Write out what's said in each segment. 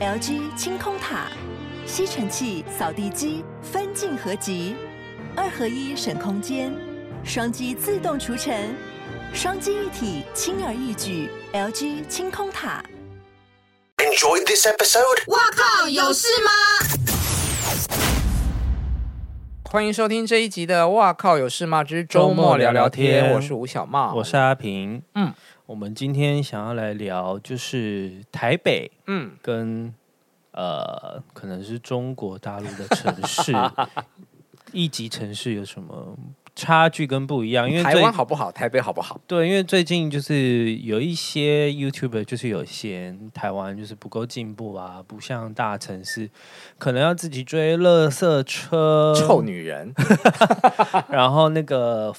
LG 清空塔，吸尘器、扫地机分镜合集，二合一省空间，双击自动除尘，双击一体轻而易举。LG 清空塔。Enjoy this episode。哇靠，有事吗？欢迎收听这一集的《哇靠有事吗之周末聊聊天》，我是吴小茂，我是阿平。嗯，我们今天想要来聊，就是台北，嗯，跟呃，可能是中国大陆的城市，一级城市有什么？差距跟不一样，因为台湾好不好？台北好不好？对，因为最近就是有一些 YouTuber 就是有嫌台湾就是不够进步啊，不像大城市，可能要自己追垃圾车，臭女人。然后那个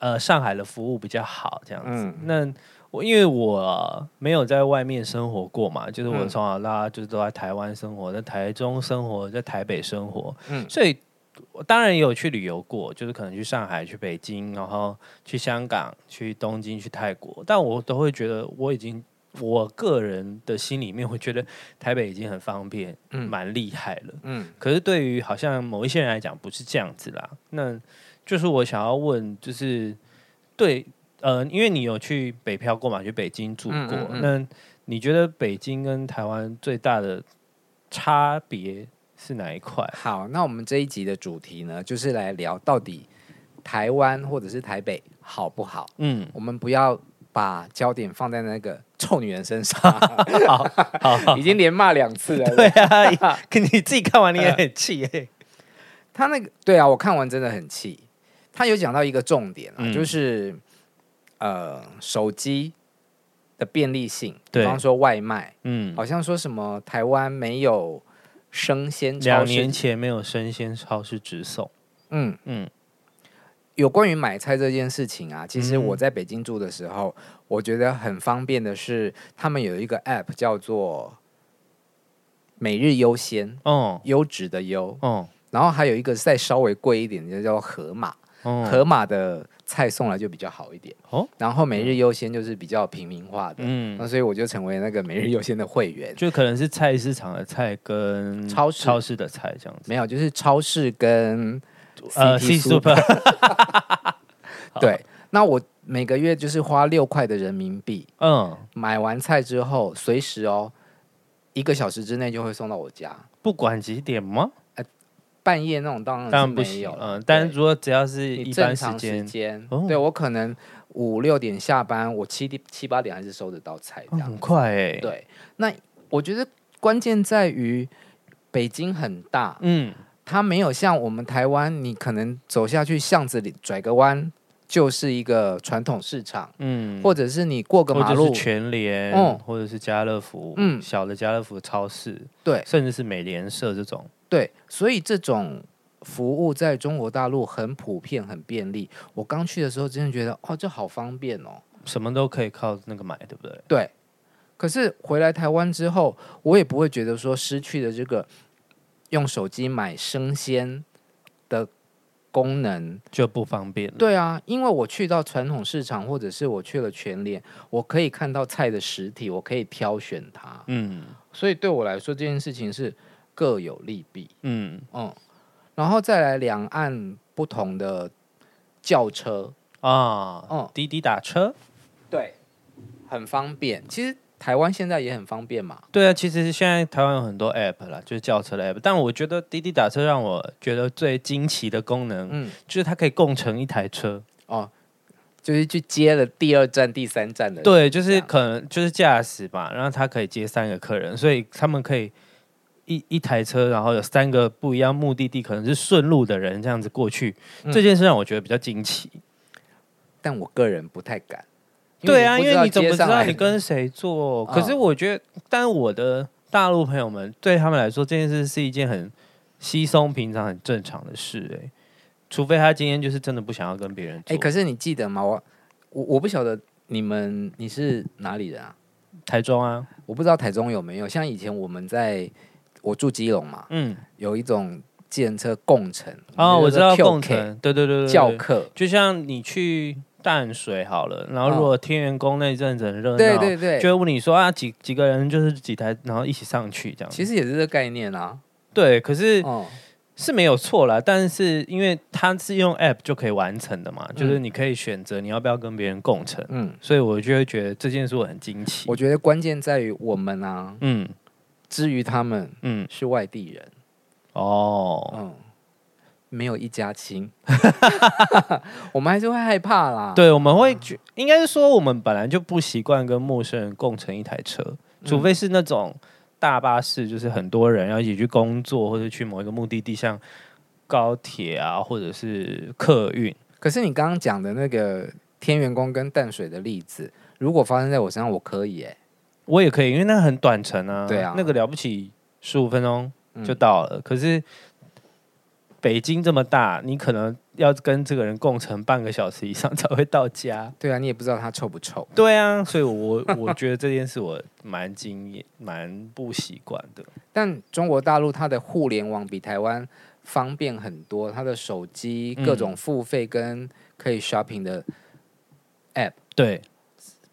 呃，上海的服务比较好，这样子。嗯、那我因为我没有在外面生活过嘛，就是我从小到大就是都在台湾生活，在台中生活，在台北生活，嗯，所以。我当然也有去旅游过，就是可能去上海、去北京，然后去香港、去东京、去泰国，但我都会觉得我已经，我个人的心里面会觉得台北已经很方便，嗯，蛮厉害了，嗯。可是对于好像某一些人来讲，不是这样子啦。那就是我想要问，就是对，呃，因为你有去北漂过嘛，去北京住过，嗯嗯嗯，那你觉得北京跟台湾最大的差别？是哪一块？好，那我们这一集的主题呢，就是来聊到底台湾或者是台北好不好？嗯，我们不要把焦点放在那个臭女人身上。好，好，已经连骂两次了。对啊，可 你自己看完你也很气耶。他那个，对啊，我看完真的很气。他有讲到一个重点啊，嗯、就是呃，手机的便利性，比方说外卖，嗯，好像说什么台湾没有。生鲜超市两年前没有生鲜超市直送。嗯。嗯，有关于买菜这件事情啊，其实我在北京住的时候，嗯、我觉得很方便的是，他们有一个 App 叫做每日优先，哦，优质的优，哦，然后还有一个再稍微贵一点的叫盒马，哦，盒马的。菜送来就比较好一点。哦，然后每日优先就是比较平民化的，嗯，那所以我就成为那个每日优先的会员，就可能是菜市场的菜跟超市。超市的菜这样子，没有，就是超市跟呃 C Super，对，那我每个月就是花六块的人民币，嗯，买完菜之后随时哦，一个小时之内就会送到我家，不管几点吗？半夜那种当然是没有，嗯，但是如果只要是一般时间，对我可能五六点下班，我七点七八点还是收得到菜，这样很快哎。对，那我觉得关键在于北京很大，嗯，它没有像我们台湾，你可能走下去巷子里转个弯就是一个传统市场，嗯，或者是你过个马路。全联，嗯，或者是家乐福，嗯，小的家乐福超市，对，甚至是美联社这种。对，所以这种服务在中国大陆很普遍、很便利。我刚去的时候，真的觉得哦，这好方便哦，什么都可以靠那个买，对不对？对。可是回来台湾之后，我也不会觉得说失去了这个用手机买生鲜的功能就不方便了。对啊，因为我去到传统市场，或者是我去了全联，我可以看到菜的实体，我可以挑选它。嗯，所以对我来说，这件事情是。各有利弊，嗯嗯，然后再来两岸不同的轿车啊，嗯，滴滴打车，对，很方便。其实台湾现在也很方便嘛。对啊，其实现在台湾有很多 app 啦，就是轿车的 app。但我觉得滴滴打车让我觉得最惊奇的功能，嗯，就是它可以共乘一台车哦，就是去接了第二站、第三站的。对，就是可能就是驾驶吧，然后他可以接三个客人，所以他们可以。一一台车，然后有三个不一样目的地，可能是顺路的人这样子过去，嗯、这件事让我觉得比较惊奇。但我个人不太敢。对啊，因为你怎么知道你跟谁坐？可是我觉得，但我的大陆朋友们对他们来说，这件事是一件很稀松平常、很正常的事。哎，除非他今天就是真的不想要跟别人。哎，可是你记得吗？我我我不晓得你们你是哪里人啊？台中啊，我不知道台中有没有像以前我们在。我住基隆嘛，嗯，有一种计程车共乘哦，我知道共乘，对对对对，叫客，就像你去淡水好了，然后如果天元宫那阵子很热闹，对对对，就会问你说啊，几几个人就是几台，然后一起上去这样。其实也是这个概念啊。对，可是、哦、是没有错啦，但是因为它是用 App 就可以完成的嘛，嗯、就是你可以选择你要不要跟别人共乘。嗯，所以我就会觉得这件事我很惊奇。我觉得关键在于我们啊，嗯，至于他们，嗯，是外地人。哦，嗯。没有一家亲，我们还是会害怕啦。对，我们会觉应该是说，我们本来就不习惯跟陌生人共乘一台车，除非是那种大巴士，就是很多人要一起去工作或者去某一个目的地，像高铁啊，或者是客运。可是你刚刚讲的那个天元宫跟淡水的例子，如果发生在我身上，我可以哎、欸，我也可以，因为那很短程啊。对啊，那个了不起，十五分钟就到了。嗯、可是。北京这么大，你可能要跟这个人共乘半个小时以上 才会到家。对啊，你也不知道他臭不臭。对啊，所以我 我觉得这件事我蛮惊讶、蛮不习惯的。但中国大陆它的互联网比台湾方便很多，它的手机各种付费跟可以 shopping 的 app，对，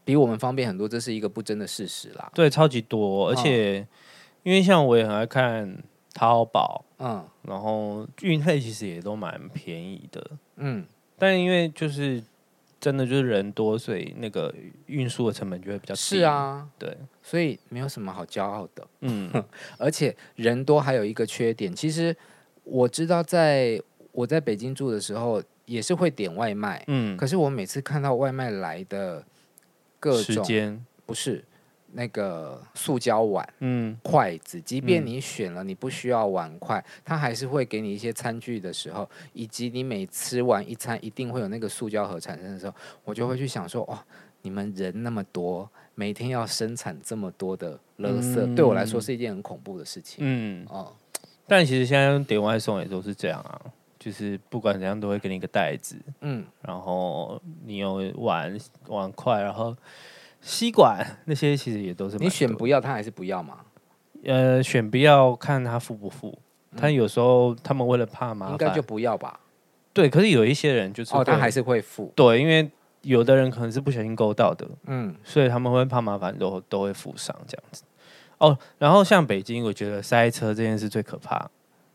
比我们方便很多，这是一个不争的事实啦。对，超级多，而且、哦、因为像我也很爱看。淘宝，嗯，然后运费其实也都蛮便宜的，嗯，但因为就是真的就是人多，所以那个运输的成本就会比较低。是啊，对，所以没有什么好骄傲的，嗯，而且人多还有一个缺点，其实我知道，在我在北京住的时候也是会点外卖，嗯，可是我每次看到外卖来的各种时间不是。那个塑胶碗、嗯，筷子，即便你选了你不需要碗筷，他、嗯、还是会给你一些餐具的时候，以及你每吃完一餐一定会有那个塑胶盒产生的时候，我就会去想说，哇，你们人那么多，每天要生产这么多的垃圾，嗯、对我来说是一件很恐怖的事情。嗯，哦，但其实现在点外送也都是这样啊，就是不管怎样都会给你一个袋子，嗯，然后你有碗碗筷，然后。吸管那些其实也都是你选不要，他还是不要嘛？呃，选不要看他付不付。嗯、他有时候他们为了怕麻烦，应该就不要吧。对，可是有一些人就是哦，他还是会付。对，因为有的人可能是不小心勾到的，嗯，所以他们会怕麻烦，都都会付上这样子。哦，然后像北京，我觉得塞车这件事最可怕。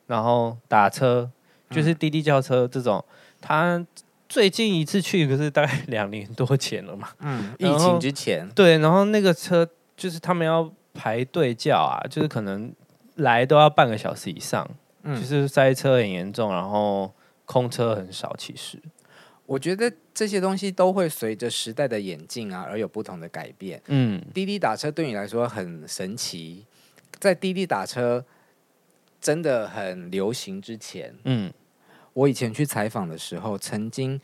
然后打车就是滴滴叫车这种，嗯、他。最近一次去可是大概两年多前了嘛，嗯，疫情之前，对，然后那个车就是他们要排队叫啊，就是可能来都要半个小时以上，嗯，就是塞车很严重，然后空车很少。其实我觉得这些东西都会随着时代的演进啊而有不同的改变。嗯，滴滴打车对你来说很神奇，在滴滴打车真的很流行之前，嗯。我以前去采访的时候，曾经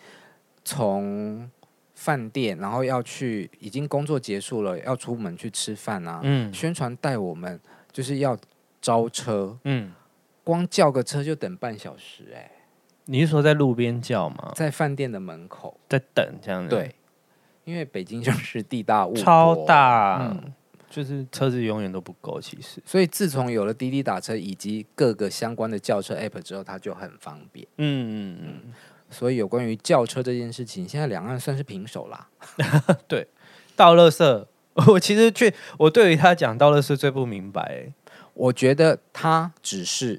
从饭店，然后要去，已经工作结束了，要出门去吃饭啊。嗯，宣传带我们就是要招车，嗯，光叫个车就等半小时，欸，哎，你是说在路边叫吗？在饭店的门口在等这样子？对，因为北京就是地大物，超大。嗯就是车子永远都不够，其实。所以自从有了滴滴打车以及各个相关的轿车 App 之后，它就很方便。嗯嗯嗯。所以有关于轿车这件事情，现在两岸算是平手啦。对，倒垃圾，我其实去我对于他讲倒垃圾最不明白。我觉得他只是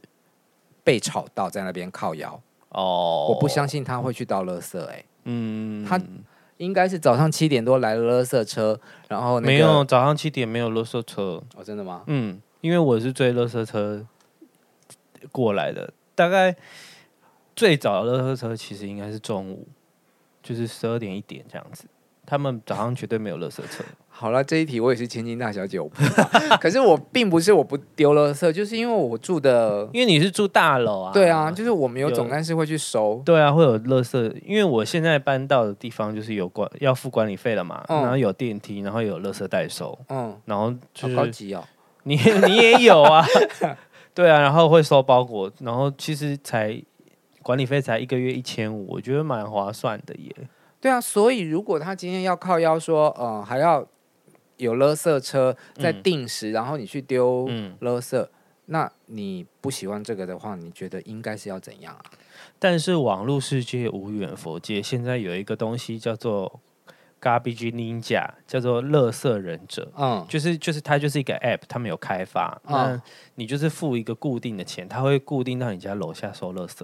被吵到在那边靠腰哦，我不相信他会去倒垃圾。哎，嗯，他。应该是早上七点多来了垃圾车，然后、那个、没有早上七点没有垃圾车。哦，真的吗？嗯，因为我是追垃圾车过来的，大概最早的垃圾车其实应该是中午，就是十二点一点这样子，他们早上绝对没有垃圾车。好了，这一题我也是千金大小姐，我不知道。可是我并不是我不丢垃圾，就是因为我住的，因为你是住大楼啊。对啊，就是我们有总干事会去收。对啊，会有垃圾，因为我现在搬到的地方就是有管要付管理费了嘛，嗯、然后有电梯，然后有垃圾代收。嗯，然后就是好高级哦。你你也有啊？对啊，然后会收包裹，然后其实才管理费才一个月一千五，我觉得蛮划算的耶。对啊，所以如果他今天要靠腰说，呃，还要。有垃圾车在定时，嗯、然后你去丢垃圾，嗯、那你不喜欢这个的话，你觉得应该是要怎样啊？但是网络世界无远佛界，现在有一个东西叫做 Garbage Ninja，叫做垃圾忍者。嗯，就是就是它就是一个 App，他们有开发。嗯，那你就是付一个固定的钱，他会固定到你家楼下收垃圾，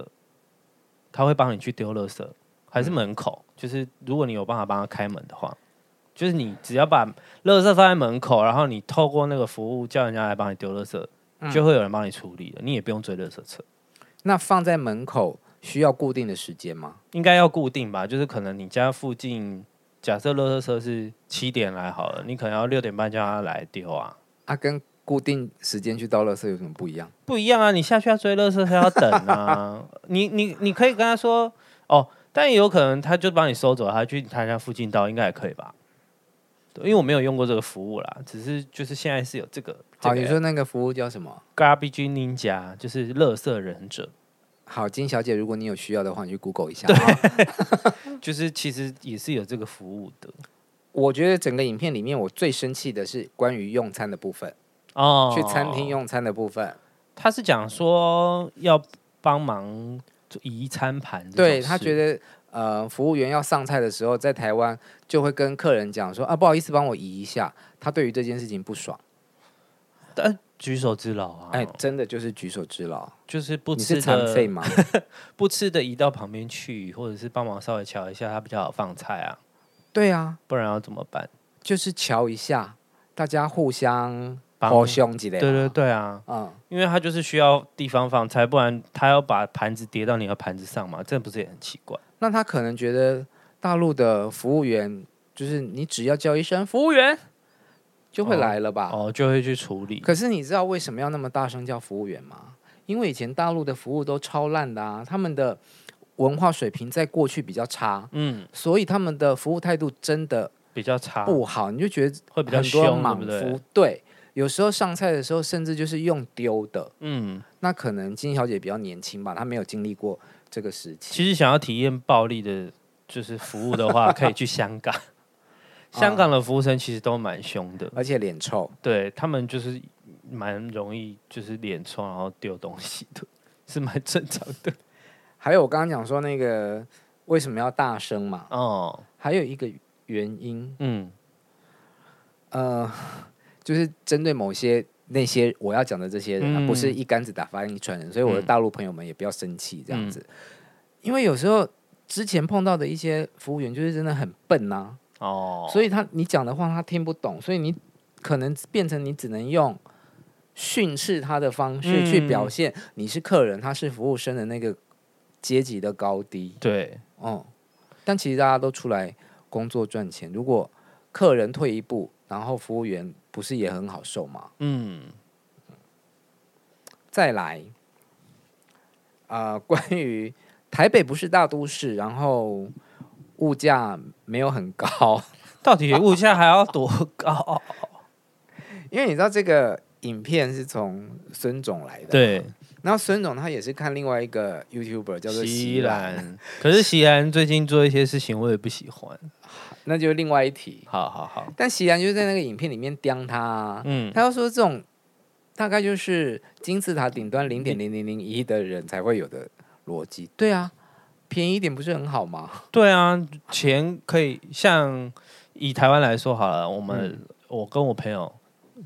他会帮你去丢垃圾，还是门口？嗯，就是如果你有办法帮他开门的话，就是你只要把垃圾放在门口，然后你透过那个服务叫人家来帮你丢垃圾。就会有人帮你处理了，你也不用追垃圾车。那放在门口需要固定的时间吗？应该要固定吧，就是可能你家附近，假设垃圾车是七点来好了，你可能要六点半叫他来丢啊。啊，跟固定时间去倒垃圾有什么不一样？不一样啊，你下去要追垃圾车要等啊。你你你可以跟他说哦，但也有可能他就帮你收走，他去他家附近倒，应该也可以吧？因为我没有用过这个服务啦，只是就是现在是有这个。好，这个、你说那个服务叫什么？Garbage Ninja，就是垃圾忍者。好，金小姐，如果你有需要的话，你去 Google 一下。对，就是其实也是有这个服务的。我觉得整个影片里面，我最生气的是关于用餐的部分哦，去餐厅用餐的部分。他是讲说要帮忙移餐盘，对他觉得。呃，服务员要上菜的时候，在台湾就会跟客人讲说：“啊，不好意思，帮我移一下。”他对于这件事情不爽，但举手之劳啊！哎，真的就是举手之劳，就是不吃残废吗？不吃的移到旁边去，或者是帮忙稍微瞧一下，他比较好放菜啊。对啊，不然要怎么办？就是瞧一下，大家互相。好凶之类的，对对对啊，嗯，因为他就是需要地方放菜，不然他要把盘子叠到你的盘子上嘛，这不是也很奇怪？那他可能觉得大陆的服务员就是你只要叫一声服务员就会来了吧？哦，哦，就会去处理。可是你知道为什么要那么大声叫服务员吗？因为以前大陆的服务都超烂的啊，他们的文化水平在过去比较差，嗯，所以他们的服务态度真的比较差，不好，你就觉得会比较凶，对不对？对。有时候上菜的时候，甚至就是用丢的。嗯，那可能金小姐比较年轻吧，她没有经历过这个时期。其实想要体验暴力的，就是服务的话，可以去香港。香港的服务生其实都蛮凶的，而且脸臭。对，他们就是蛮容易，就是脸臭然后丢东西的，是蛮正常的。还有我刚刚讲说那个为什么要大声嘛？哦，还有一个原因，嗯，呃。就是针对某些那些我要讲的这些人，啊，不是一竿子打翻一船人，所以我的大陆朋友们也不要生气这样子，因为有时候之前碰到的一些服务员就是真的很笨呐，哦，所以他你讲的话他听不懂，所以你可能变成你只能用训斥他的方式去表现你是客人，他是服务生的那个阶级的高低，对，哦，但其实大家都出来工作赚钱，如果客人退一步，然后服务员。不是也很好受吗？嗯，再来，啊、呃，关于台北不是大都市，然后物价没有很高，到底物价还要多高？因为你知道这个影片是从孙总来的，对，然后孙总他也是看另外一个 YouTuber 叫做席兰，可是席兰最近做一些事情我也不喜欢。那就是另外一题。好好好，但席然就是在那个影片里面刁他、啊，嗯，他要说这种大概就是金字塔顶端零点零零零一的人才会有的逻辑。对啊，便宜一点不是很好吗？对啊，钱可以像以台湾来说好了，我们、嗯、我跟我朋友，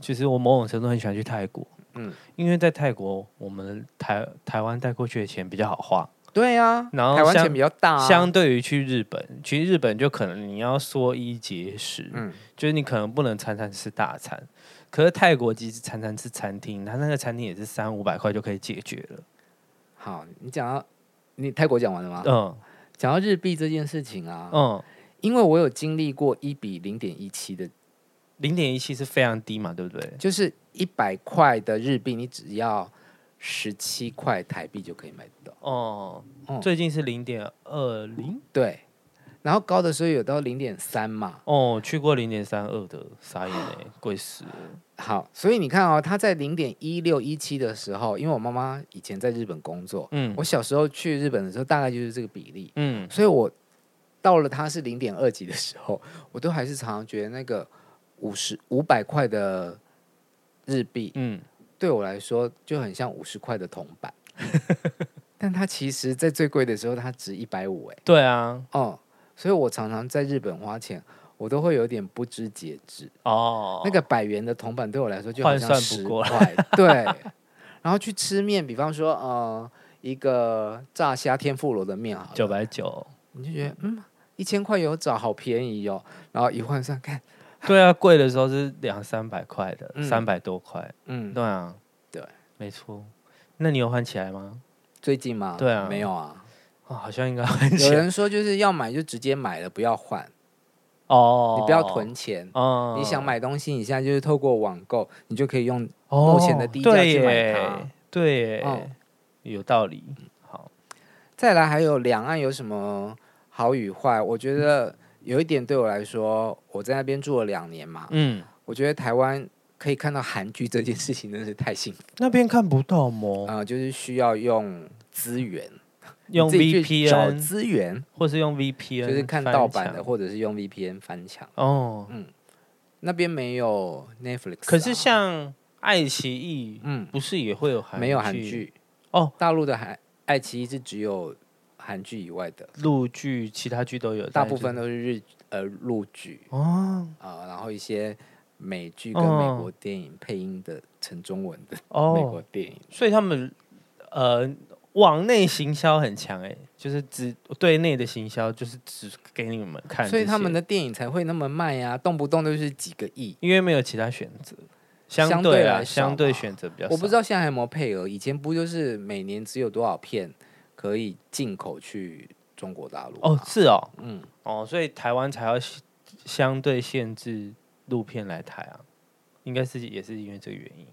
其实我某种程度很喜欢去泰国，嗯，因为在泰国我们台台湾带过去的钱比较好花。对呀、啊，然后台湾钱比较大、啊，相对于去日本，去日本就可能你要缩衣节食，嗯，就是你可能不能餐餐吃大餐，可是泰国即使餐餐吃餐厅，它那个餐厅也是三五百块就可以解决了。好，你讲到你泰国讲完了吗？嗯，讲到日币这件事情啊，嗯，因为我有经历过一比零点一七的，零点一七是非常低嘛，对不对？就是一百块的日币，你只要。十七块台币就可以买得到。哦，哦，最近是零点二零，对，然后高的时候有到零点三嘛，哦，去过零点三二的，傻眼嘞，贵死了。好，所以你看哦，他在零点一六一七的时候，因为我妈妈以前在日本工作，嗯，我小时候去日本的时候大概就是这个比例，嗯，所以我到了它是零点二几的时候，我都还是常常觉得那个五十五百块的日币，嗯。对我来说就很像五十块的铜板，但它其实在最贵的时候它值一百五哎。对啊，哦、嗯，所以我常常在日本花钱，我都会有点不知节制哦。那个百元的铜板对我来说就好像十块，对。然后去吃面，比方说呃一个炸虾天妇罗的面啊，九百九，你就觉得嗯一千块有找，好便宜哦。然后一换算看。对啊，贵的时候是两三百块的，三百、嗯、多块。嗯，对啊，对，没错。那你有换起来吗？最近吗？对啊，没有啊。哦，好像应该换起来。有人说就是要买就直接买了，不要换。哦，你不要囤钱。哦，你想买东西，你现在就是透过网购，你就可以用目前的低价去买它。对有道理。好，再来还有两岸有什么好与坏？我觉得。有一点对我来说，我在那边住了两年嘛，嗯，我觉得台湾可以看到韩剧这件事情真的是太幸福。那边看不到吗？啊、呃，就是需要用资源，用 VPN 找资源，或是用 VPN，就是看盗版的，或者是用 VPN 翻墙。哦，嗯，那边没有 Netflix，、啊、可是像爱奇艺，嗯，不是也会有韩没有韩剧？哦，大陆的韩爱奇艺是只有。韩剧以外的。陆剧，其他剧都有，大部分都是日呃陆剧。哦。啊、呃，然后一些美剧跟美国电影配音的成中文的美国电影，哦、所以他们呃网内行销很强哎，就是只对内的行销就是只给你们看，所以他们的电影才会那么卖呀、啊，动不动就是几个亿，因为没有其他选择，相对啊相对选择比较少，我不知道现在还有没有配额，以前不就是每年只有多少片？可以进口去中国大陆哦，是哦，嗯，哦，所以台湾才要相对限制陆片来台啊，应该是也是因为这个原因，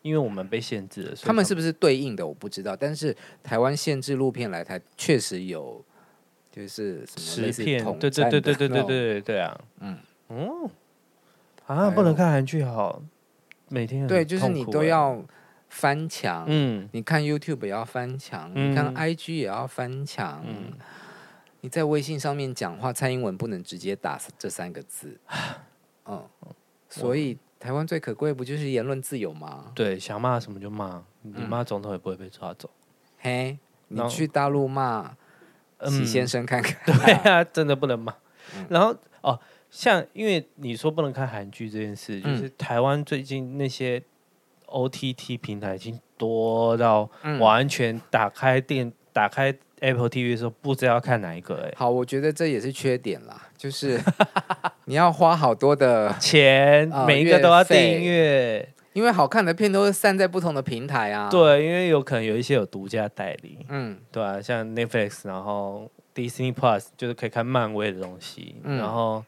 因为我们被限制了。他，们是不是对应的我不知道，但是台湾限制陆片来台确实有，就是什么十片，对对对对对对对对啊，嗯哦，啊，不能看韩剧好，每天对，就是你都要。翻墙，嗯，你看 YouTube 也要翻墙，嗯、你看 IG 也要翻墙，嗯，你在微信上面讲话，蔡英文不能直接打这三个字，嗯，所以台湾最可贵不就是言论自由吗？对，想骂什么就骂，你骂总统也不会被抓走。嘿，你去大陆骂习先生看看，嗯、对啊，真的不能骂。嗯、然后哦，像因为你说不能看韩剧这件事，就是台湾最近那些。OTT 平台已经多到完全打开电、嗯、打开 Apple TV 的时候不知道要看哪一个哎、欸。好，我觉得这也是缺点啦，就是 你要花好多的钱，呃、每一个都要订阅，因为好看的片都是散在不同的平台啊。对，因为有可能有一些有独家代理，嗯，对啊，像 Netflix，然后 Disney Plus 就是可以看漫威的东西，嗯、然后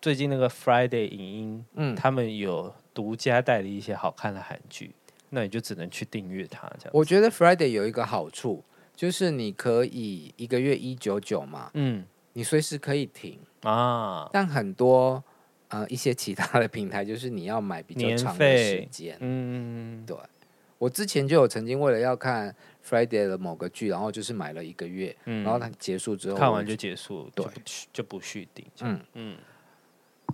最近那个 Friday 影音，嗯，他们有。独家代理一些好看的韩剧，那你就只能去订阅它这样。我觉得 Friday 有一个好处，就是你可以一个月一九九嘛，嗯，你随时可以停啊。但很多呃一些其他的平台，就是你要买比较长的时间，嗯，对。我之前就有曾经为了要看 Friday 的某个剧，然后就是买了一个月，嗯、然后它结束之后看完就结束，对，就不，就不续订。嗯嗯。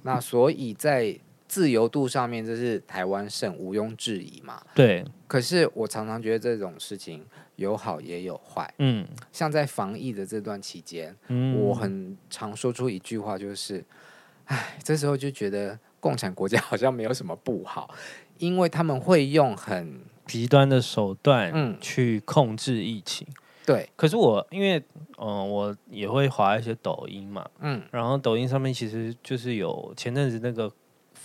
那所以在自由度上面，这是台湾胜，毋庸置疑嘛。对。可是我常常觉得这种事情有好也有坏。嗯。像在防疫的这段期间，嗯，我很常说出一句话，就是，哎，这时候就觉得共产国家好像没有什么不好，因为他们会用很极端的手段，嗯，去控制疫情。对。可是我因为，嗯，我也会滑一些抖音嘛，嗯，然后抖音上面其实就是有前阵子那个。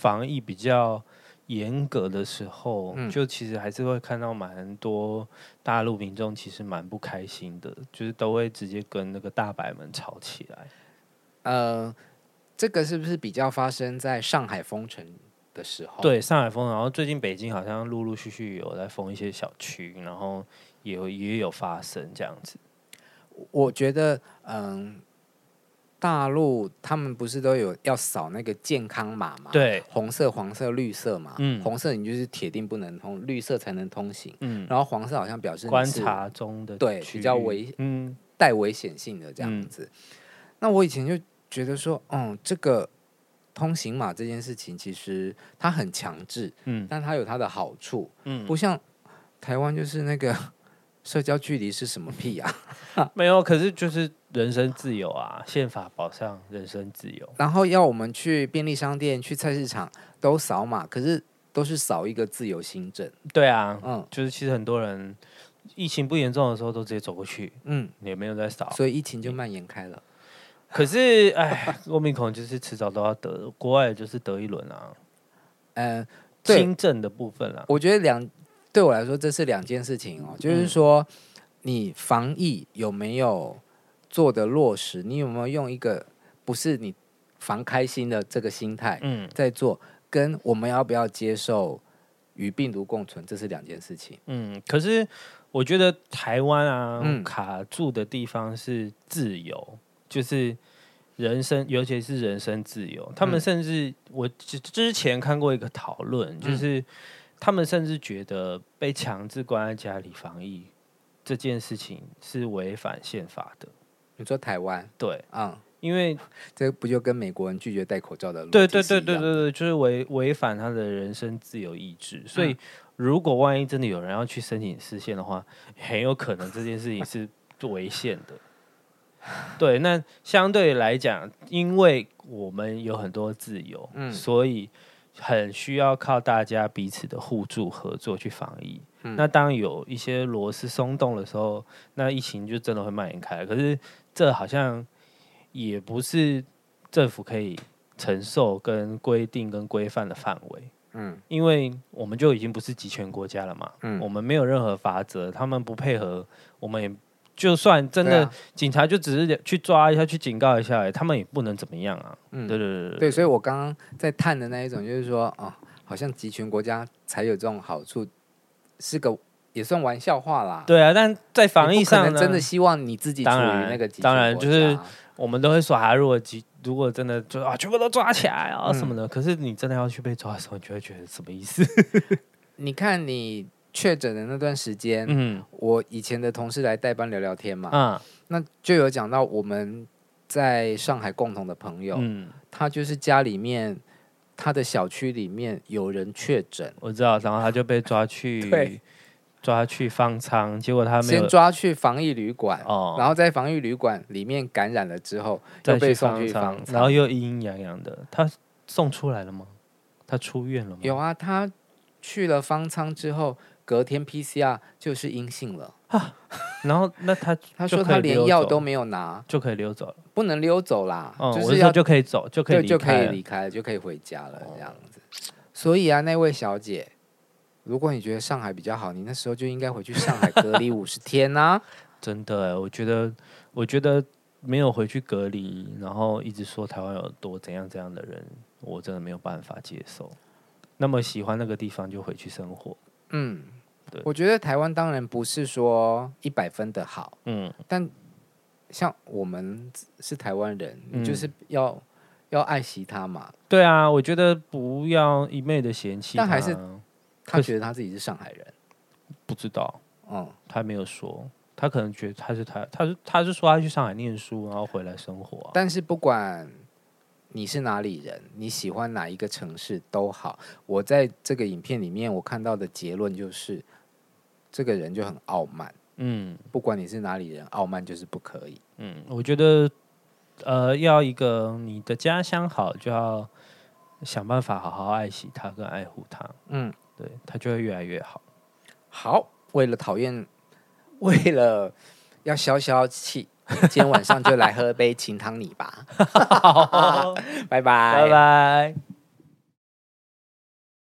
防疫比较严格的时候，嗯、就其实还是会看到蛮多大陆民众其实蛮不开心的，就是都会直接跟那个大白们吵起来。呃，这个是不是比较发生在上海封城的时候？对，上海封，然后最近北京好像陆陆续续有在封一些小区，然后也有也有发生这样子。我觉得，嗯。大陆他们不是都有要扫那个健康码吗？对，红色、黄色、绿色嘛。嗯，红色你就是铁定不能通，绿色才能通行。嗯，然后黄色好像表示观察中的对比较危，嗯，带危险性的这样子。嗯、那我以前就觉得说，嗯，这个通行码这件事情，其实它很强制，嗯，但它有它的好处，嗯，不像台湾就是那个社交距离是什么屁啊？没有，可是就是人身自由啊，宪法保障人身自由。然后要我们去便利商店、去菜市场都扫码，可是都是扫一个自由新政。对啊，嗯，就是其实很多人疫情不严重的时候都直接走过去，嗯，也没有在扫，所以疫情就蔓延开了。可是，哎，欧米孔就是迟早都要得，国外就是得一轮啊。嗯，轻症的部分啊，我觉得两对我来说这是两件事情哦，就是说。嗯你防疫有没有做的落实？你有没有用一个不是你防开心的这个心态，嗯，在做？跟我们要不要接受与病毒共存，这是两件事情。嗯，可是我觉得台湾啊，嗯、卡住的地方是自由，就是人生，尤其是人身自由。他们甚至、嗯、我之前看过一个讨论，就是他们甚至觉得被强制关在家里防疫。这件事情是违反宪法的。你说台湾？对，嗯，因为这不就跟美国人拒绝戴口罩的？对对对对对对，就是违违反他的人身自由意志。所以，如果万一真的有人要去申请视线的话，很有可能这件事情是 违宪的。对，那相对来讲，因为我们有很多自由，嗯，所以很需要靠大家彼此的互助合作去防疫。那当有一些螺丝松动的时候，那疫情就真的会蔓延开来。可是这好像也不是政府可以承受、跟规定、跟规范的范围。嗯，因为我们就已经不是集权国家了嘛。嗯，我们没有任何法则，他们不配合，我们也就算真的警察就只是去抓一下、去警告一下，他们也不能怎么样啊。嗯，对对对对，对，所以我刚刚在探的那一种，就是说，哦，好像集权国家才有这种好处。是个也算玩笑话啦，对啊，但在防疫上呢，真的希望你自己处于那个，当然就是我们都会耍啊，如果集如果真的就啊，全部都抓起来啊什么的，嗯、可是你真的要去被抓的时候，你就会觉得什么意思？你看你确诊的那段时间，嗯，我以前的同事来代班聊聊天嘛，嗯，那就有讲到我们在上海共同的朋友，嗯，他就是家里面。他的小区里面有人确诊，我知道，然后他就被抓去，对抓去方舱，结果他没有先抓去防疫旅馆，哦，然后在防疫旅馆里面感染了之后，又被送去方舱，然后又阴阴阳阳的，他送出来了吗？他出院了吗？有啊，他去了方舱之后，隔天 PCR 就是阴性了。然后那他 他说他连药都没有拿就可以溜走了，不能溜走啦，嗯、就是要就可以走，就可以就可以离开了，就可以回家了这样子。所以啊，那位小姐，如果你觉得上海比较好，你那时候就应该回去上海隔离 五十天呐、啊。真的，我觉得我觉得没有回去隔离，然后一直说台湾有多怎样怎样的人，我真的没有办法接受。那么喜欢那个地方就回去生活，嗯。对。我觉得台湾当然不是说一百分的好，嗯，但像我们是台湾人，嗯、就是要要爱惜他嘛。对啊，我觉得不要一昧的嫌弃，但还是他觉得他自己是上海人，不知道，嗯，他没有说，他可能觉得他是他，他是他是说他去上海念书，然后回来生活、啊。但是不管你是哪里人，你喜欢哪一个城市都好，我在这个影片里面我看到的结论就是。这个人就很傲慢，嗯，不管你是哪里人，傲慢就是不可以。嗯，我觉得，呃，要一个你的家乡好，就要想办法好好爱惜它跟爱护它。嗯，对，它就会越来越好。好，为了讨厌，为了要消消气，今天晚上就来喝杯清汤你吧。拜拜，拜拜。